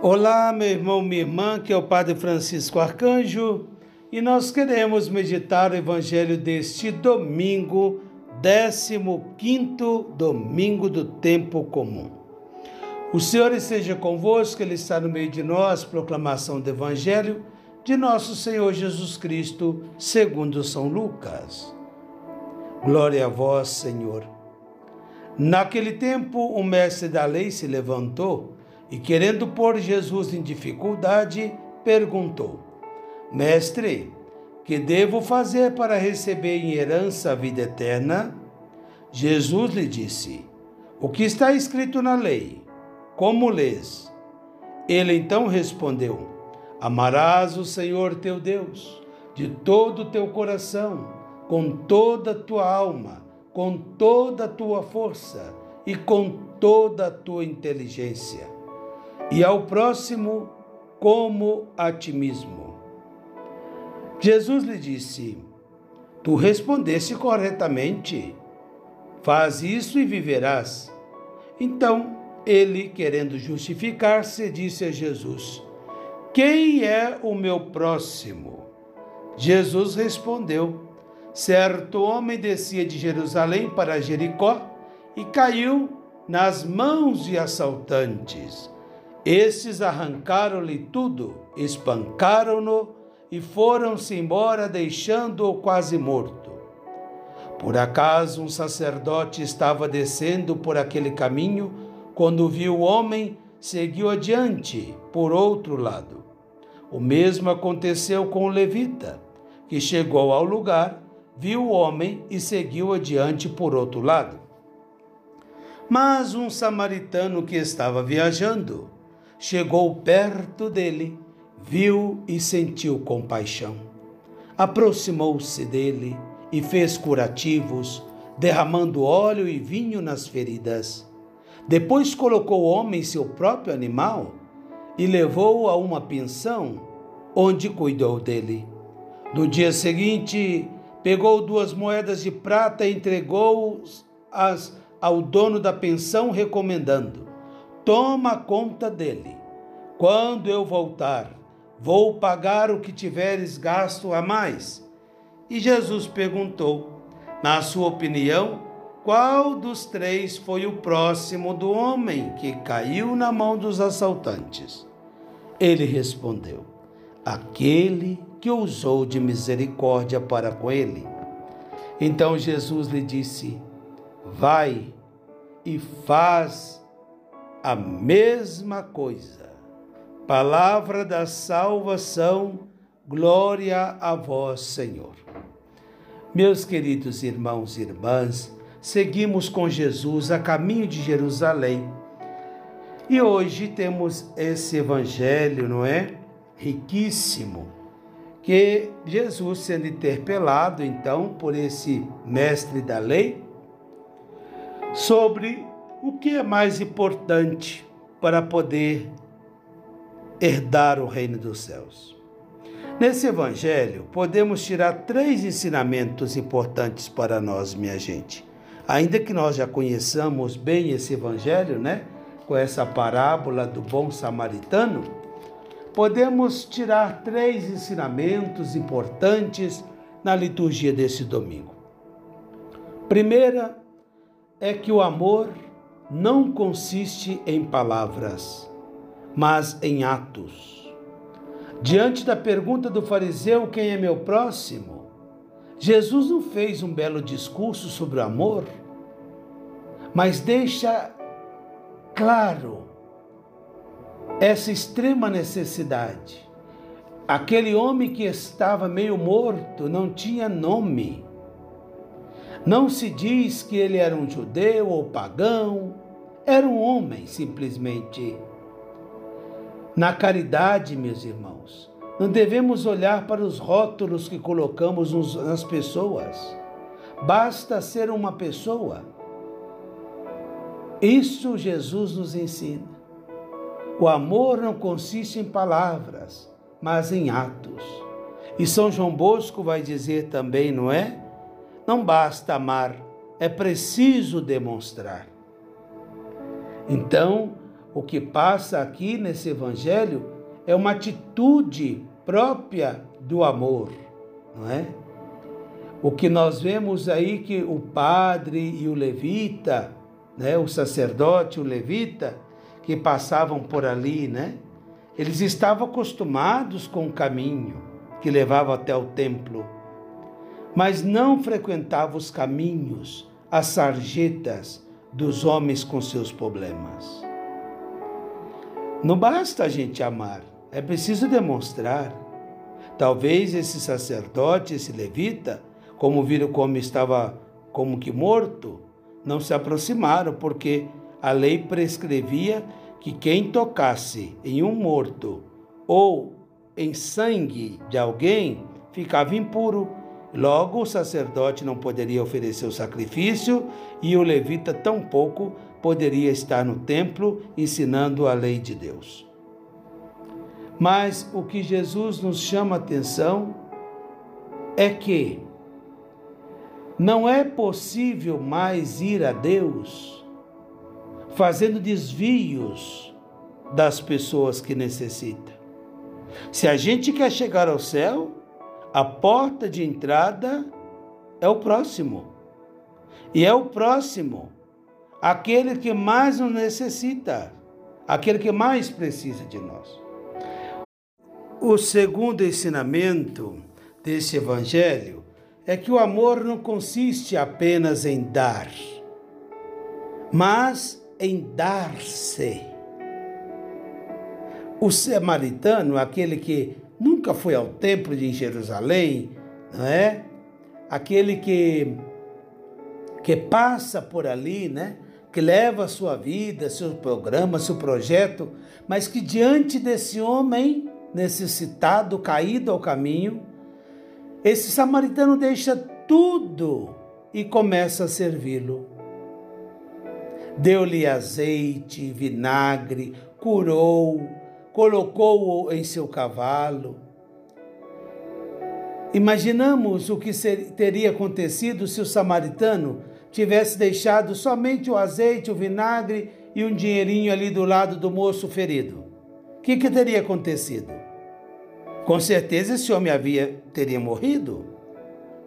Olá, meu irmão, minha irmã, que é o Padre Francisco Arcanjo, e nós queremos meditar o Evangelho deste domingo, 15 domingo do tempo comum. O Senhor esteja convosco, Ele está no meio de nós, proclamação do Evangelho de nosso Senhor Jesus Cristo, segundo São Lucas. Glória a vós, Senhor. Naquele tempo, o mestre da lei se levantou e, querendo pôr Jesus em dificuldade, perguntou: Mestre, que devo fazer para receber em herança a vida eterna? Jesus lhe disse: O que está escrito na lei? Como lês? Ele então respondeu: Amarás o Senhor teu Deus de todo o teu coração, com toda a tua alma, com toda a tua força e com toda a tua inteligência e ao próximo como a ti mesmo. Jesus lhe disse: Tu respondeste corretamente. Faz isso e viverás. Então ele, querendo justificar-se, disse a Jesus: Quem é o meu próximo? Jesus respondeu: Certo homem descia de Jerusalém para Jericó e caiu nas mãos de assaltantes estes arrancaram-lhe tudo, espancaram-no e foram-se embora, deixando-o quase morto. Por acaso um sacerdote estava descendo por aquele caminho, quando viu o homem, seguiu adiante por outro lado. O mesmo aconteceu com o levita, que chegou ao lugar, viu o homem e seguiu adiante por outro lado. Mas um samaritano que estava viajando, chegou perto dele, viu e sentiu compaixão. Aproximou-se dele e fez curativos, derramando óleo e vinho nas feridas. Depois colocou o homem seu próprio animal e levou-o a uma pensão, onde cuidou dele. No dia seguinte, pegou duas moedas de prata e entregou-as ao dono da pensão, recomendando: toma conta dele. Quando eu voltar, vou pagar o que tiveres gasto a mais. E Jesus perguntou: Na sua opinião, qual dos três foi o próximo do homem que caiu na mão dos assaltantes? Ele respondeu: Aquele que usou de misericórdia para com ele. Então Jesus lhe disse: Vai e faz a mesma coisa. Palavra da salvação, glória a vós, Senhor. Meus queridos irmãos e irmãs, seguimos com Jesus a caminho de Jerusalém. E hoje temos esse evangelho, não é? Riquíssimo, que Jesus sendo interpelado então por esse mestre da lei sobre o que é mais importante para poder herdar o reino dos céus. Nesse evangelho, podemos tirar três ensinamentos importantes para nós, minha gente. Ainda que nós já conheçamos bem esse evangelho, né? Com essa parábola do bom samaritano, podemos tirar três ensinamentos importantes na liturgia desse domingo. Primeira é que o amor não consiste em palavras, mas em atos. Diante da pergunta do fariseu: Quem é meu próximo? Jesus não fez um belo discurso sobre o amor, mas deixa claro essa extrema necessidade. Aquele homem que estava meio morto não tinha nome não se diz que ele era um judeu ou pagão, era um homem simplesmente. Na caridade, meus irmãos, não devemos olhar para os rótulos que colocamos nas pessoas. Basta ser uma pessoa. Isso Jesus nos ensina. O amor não consiste em palavras, mas em atos. E São João Bosco vai dizer também, não é? Não basta amar, é preciso demonstrar. Então, o que passa aqui nesse evangelho é uma atitude própria do amor, não é? O que nós vemos aí que o padre e o levita, né, o sacerdote o levita, que passavam por ali, né? Eles estavam acostumados com o caminho que levava até o templo, mas não frequentavam os caminhos, as sarjetas dos homens com seus problemas. Não basta a gente amar, é preciso demonstrar. Talvez esse sacerdote, esse levita, como viram como estava como que morto, não se aproximaram, porque a lei prescrevia que quem tocasse em um morto ou em sangue de alguém ficava impuro. Logo, o sacerdote não poderia oferecer o sacrifício e o levita tampouco poderia estar no templo ensinando a lei de Deus. Mas o que Jesus nos chama a atenção é que não é possível mais ir a Deus fazendo desvios das pessoas que necessitam. Se a gente quer chegar ao céu, a porta de entrada é o próximo. E é o próximo, aquele que mais nos necessita, aquele que mais precisa de nós. O segundo ensinamento desse evangelho é que o amor não consiste apenas em dar, mas em dar-se. O samaritano, aquele que nunca foi ao templo de Jerusalém, não é? Aquele que que passa por ali, né? Que leva a sua vida, seu programa, seu projeto, mas que diante desse homem necessitado, caído ao caminho, esse samaritano deixa tudo e começa a servi-lo. Deu-lhe azeite, vinagre, curou, colocou-o em seu cavalo. Imaginamos o que teria acontecido se o samaritano tivesse deixado somente o azeite, o vinagre e um dinheirinho ali do lado do moço ferido. O que, que teria acontecido? Com certeza esse homem havia teria morrido,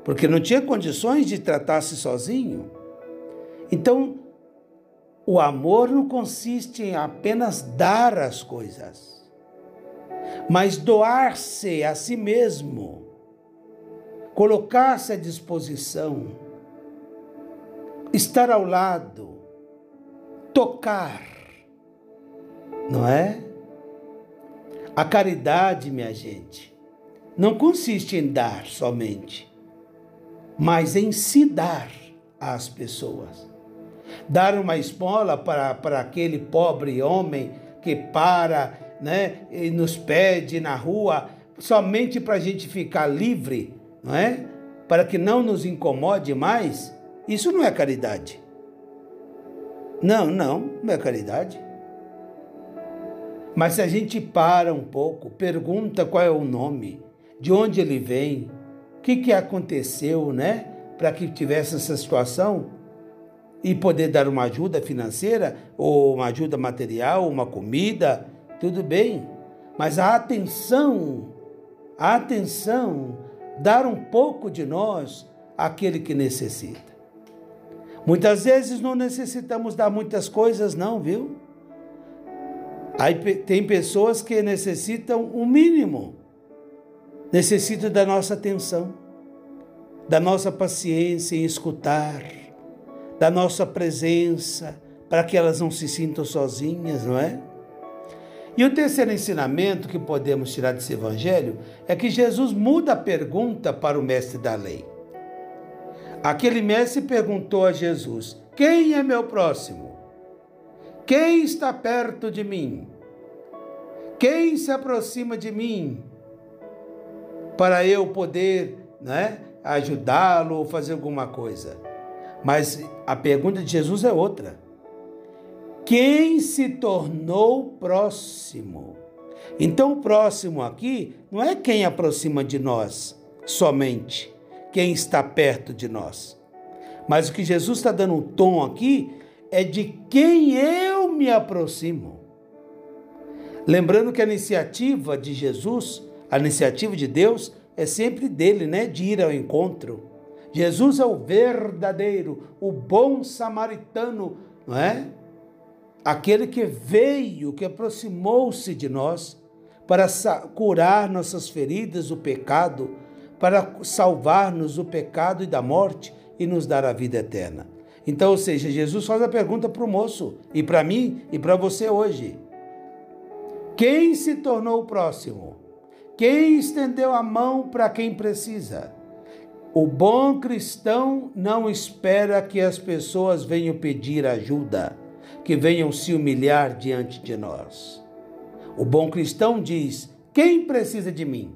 porque não tinha condições de tratar-se sozinho. Então, o amor não consiste em apenas dar as coisas, mas doar-se a si mesmo, colocar-se à disposição, estar ao lado, tocar, não é? A caridade, minha gente, não consiste em dar somente, mas em se dar às pessoas. Dar uma esmola para, para aquele pobre homem que para né, e nos pede na rua somente para a gente ficar livre, não é? Para que não nos incomode mais. Isso não é caridade. Não, não, não é caridade. Mas se a gente para um pouco, pergunta qual é o nome, de onde ele vem, o que, que aconteceu, né? Para que tivesse essa situação e poder dar uma ajuda financeira, ou uma ajuda material, uma comida, tudo bem. Mas a atenção, a atenção, dar um pouco de nós àquele que necessita. Muitas vezes não necessitamos dar muitas coisas, não, viu? Aí tem pessoas que necessitam o um mínimo, necessitam da nossa atenção, da nossa paciência em escutar, da nossa presença, para que elas não se sintam sozinhas, não é? E o terceiro ensinamento que podemos tirar desse evangelho é que Jesus muda a pergunta para o mestre da lei. Aquele mestre perguntou a Jesus: Quem é meu próximo? Quem está perto de mim? Quem se aproxima de mim para eu poder né, ajudá-lo ou fazer alguma coisa? Mas a pergunta de Jesus é outra. Quem se tornou próximo? Então, o próximo aqui não é quem aproxima de nós somente, quem está perto de nós. Mas o que Jesus está dando um tom aqui é de quem eu me aproximo. Lembrando que a iniciativa de Jesus, a iniciativa de Deus, é sempre dele, né? De ir ao encontro. Jesus é o verdadeiro, o bom samaritano, não é? Aquele que veio, que aproximou-se de nós para curar nossas feridas, o pecado, para salvar-nos do pecado e da morte e nos dar a vida eterna. Então, ou seja, Jesus faz a pergunta para o moço, e para mim, e para você hoje: quem se tornou o próximo? Quem estendeu a mão para quem precisa? O bom cristão não espera que as pessoas venham pedir ajuda, que venham se humilhar diante de nós. O bom cristão diz: quem precisa de mim?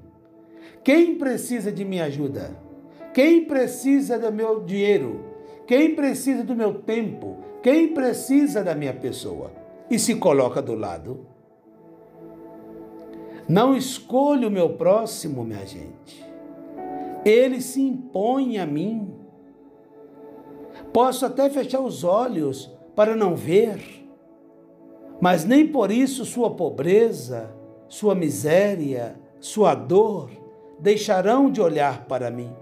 Quem precisa de minha ajuda? Quem precisa do meu dinheiro? Quem precisa do meu tempo? Quem precisa da minha pessoa? E se coloca do lado. Não escolho o meu próximo, minha gente. Ele se impõe a mim. Posso até fechar os olhos para não ver, mas nem por isso sua pobreza, sua miséria, sua dor deixarão de olhar para mim.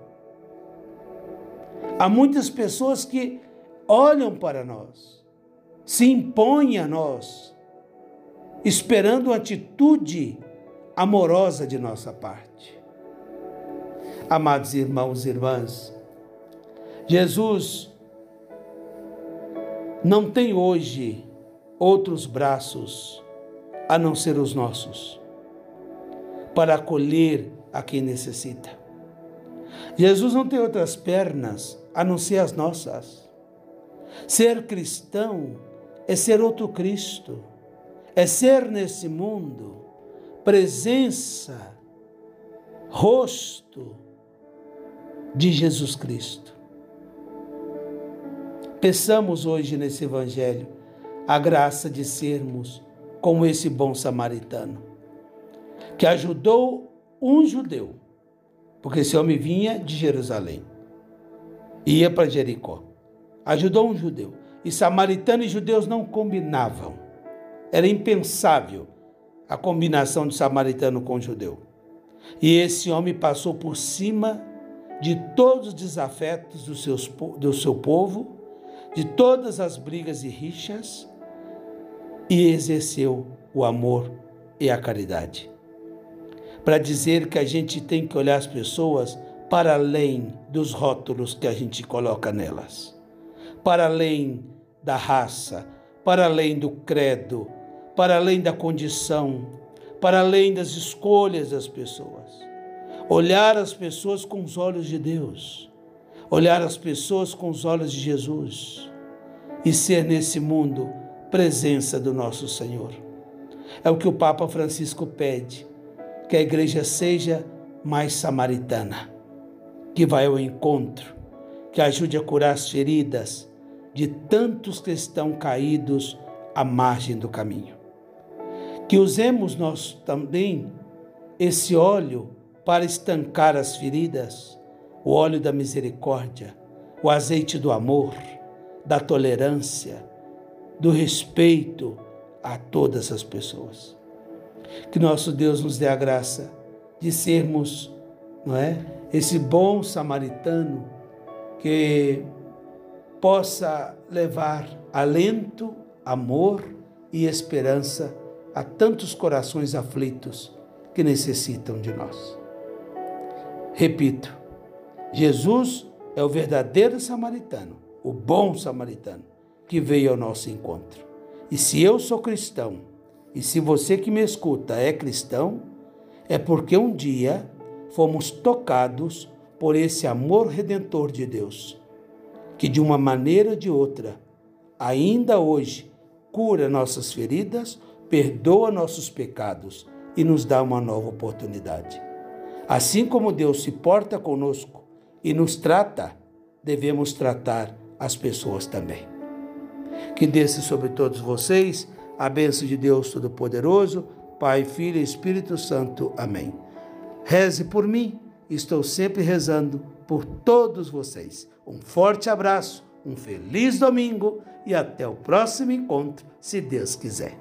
Há muitas pessoas que olham para nós, se impõem a nós, esperando uma atitude amorosa de nossa parte. Amados irmãos e irmãs, Jesus não tem hoje outros braços a não ser os nossos para acolher a quem necessita. Jesus não tem outras pernas a não ser as nossas. Ser cristão é ser outro Cristo, é ser nesse mundo presença, rosto de Jesus Cristo. Peçamos hoje nesse Evangelho a graça de sermos como esse bom samaritano, que ajudou um judeu, porque esse homem vinha de Jerusalém, ia para Jericó, ajudou um judeu. E samaritano e judeus não combinavam, era impensável a combinação de samaritano com judeu. E esse homem passou por cima de todos os desafetos do, seus, do seu povo, de todas as brigas e rixas, e exerceu o amor e a caridade. Para dizer que a gente tem que olhar as pessoas para além dos rótulos que a gente coloca nelas, para além da raça, para além do credo, para além da condição, para além das escolhas das pessoas. Olhar as pessoas com os olhos de Deus, olhar as pessoas com os olhos de Jesus e ser nesse mundo presença do nosso Senhor. É o que o Papa Francisco pede, que a igreja seja mais samaritana, que vai ao encontro, que ajude a curar as feridas de tantos que estão caídos à margem do caminho que usemos nós também esse óleo para estancar as feridas, o óleo da misericórdia, o azeite do amor, da tolerância, do respeito a todas as pessoas. Que nosso Deus nos dê a graça de sermos, não é, esse bom samaritano que possa levar alento, amor e esperança a tantos corações aflitos que necessitam de nós. Repito, Jesus é o verdadeiro samaritano, o bom samaritano, que veio ao nosso encontro. E se eu sou cristão, e se você que me escuta é cristão, é porque um dia fomos tocados por esse amor redentor de Deus, que de uma maneira ou de outra, ainda hoje, cura nossas feridas perdoa nossos pecados e nos dá uma nova oportunidade. Assim como Deus se porta conosco e nos trata, devemos tratar as pessoas também. Que desça sobre todos vocês a bênção de Deus Todo-Poderoso, Pai, Filho e Espírito Santo. Amém. Reze por mim, estou sempre rezando por todos vocês. Um forte abraço, um feliz domingo e até o próximo encontro, se Deus quiser.